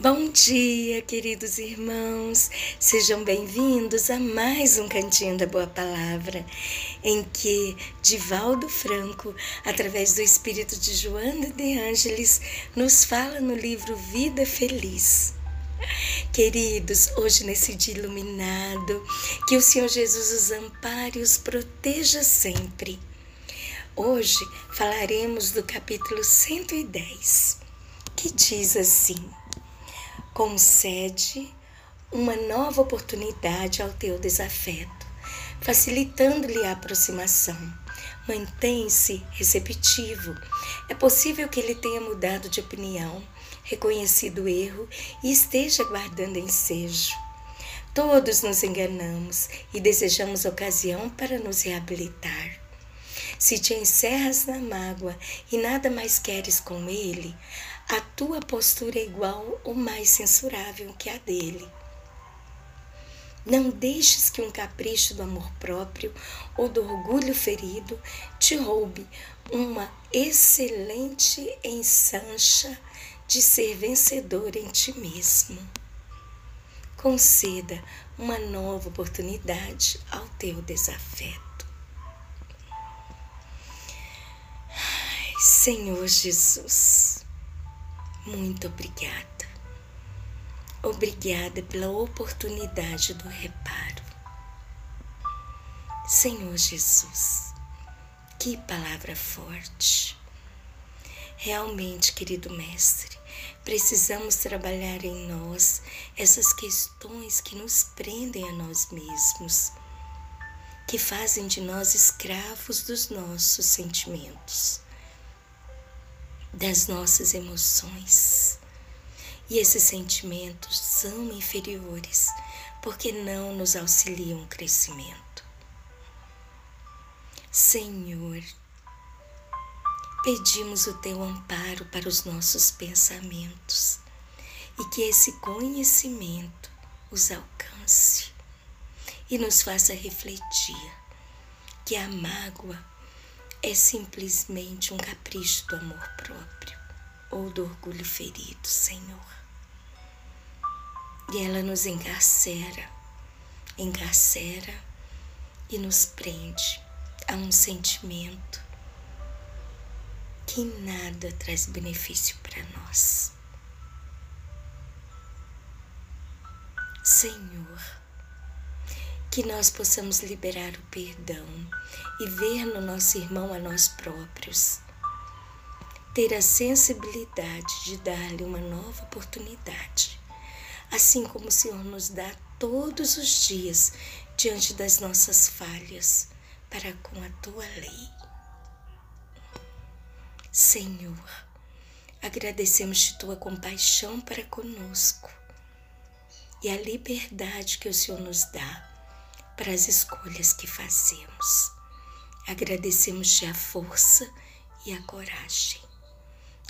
Bom dia, queridos irmãos. Sejam bem-vindos a mais um Cantinho da Boa Palavra, em que Divaldo Franco, através do espírito de Joana de Ângeles, nos fala no livro Vida Feliz. Queridos, hoje nesse dia iluminado, que o Senhor Jesus os ampare e os proteja sempre. Hoje falaremos do capítulo 110, que diz assim: concede uma nova oportunidade ao teu desafeto, facilitando-lhe a aproximação. Mantém-se receptivo. É possível que ele tenha mudado de opinião, reconhecido o erro e esteja guardando ensejo. Todos nos enganamos e desejamos ocasião para nos reabilitar. Se te encerras na mágoa e nada mais queres com ele, a tua postura é igual ou mais censurável que a dele. Não deixes que um capricho do amor próprio ou do orgulho ferido te roube uma excelente ensancha de ser vencedor em ti mesmo. Conceda uma nova oportunidade ao teu desafeto. Ai, Senhor Jesus muito obrigada. Obrigada pela oportunidade do reparo. Senhor Jesus, que palavra forte. Realmente, querido Mestre, precisamos trabalhar em nós essas questões que nos prendem a nós mesmos, que fazem de nós escravos dos nossos sentimentos das nossas emoções. E esses sentimentos são inferiores porque não nos auxiliam o crescimento. Senhor, pedimos o teu amparo para os nossos pensamentos e que esse conhecimento os alcance e nos faça refletir que a mágoa é simplesmente um capricho do amor próprio ou do orgulho ferido, Senhor. E ela nos encarcera, encarcera e nos prende a um sentimento que nada traz benefício para nós. Senhor, que nós possamos liberar o perdão e ver no nosso irmão a nós próprios. Ter a sensibilidade de dar-lhe uma nova oportunidade, assim como o Senhor nos dá todos os dias diante das nossas falhas, para com a tua lei. Senhor, agradecemos de tua compaixão para conosco e a liberdade que o Senhor nos dá para as escolhas que fazemos. Agradecemos-te a força e a coragem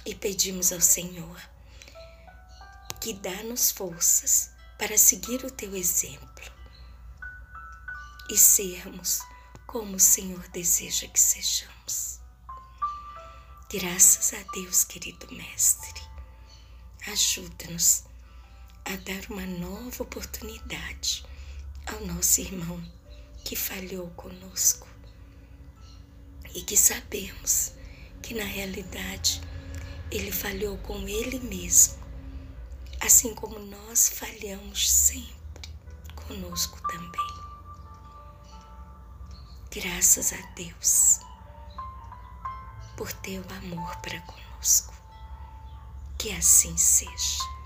e pedimos ao Senhor que dá-nos forças para seguir o teu exemplo e sermos como o Senhor deseja que sejamos. Graças a Deus, querido Mestre, ajuda-nos a dar uma nova oportunidade ao nosso irmão que falhou conosco e que sabemos que na realidade ele falhou com ele mesmo, assim como nós falhamos sempre conosco também. Graças a Deus por teu amor para conosco. Que assim seja.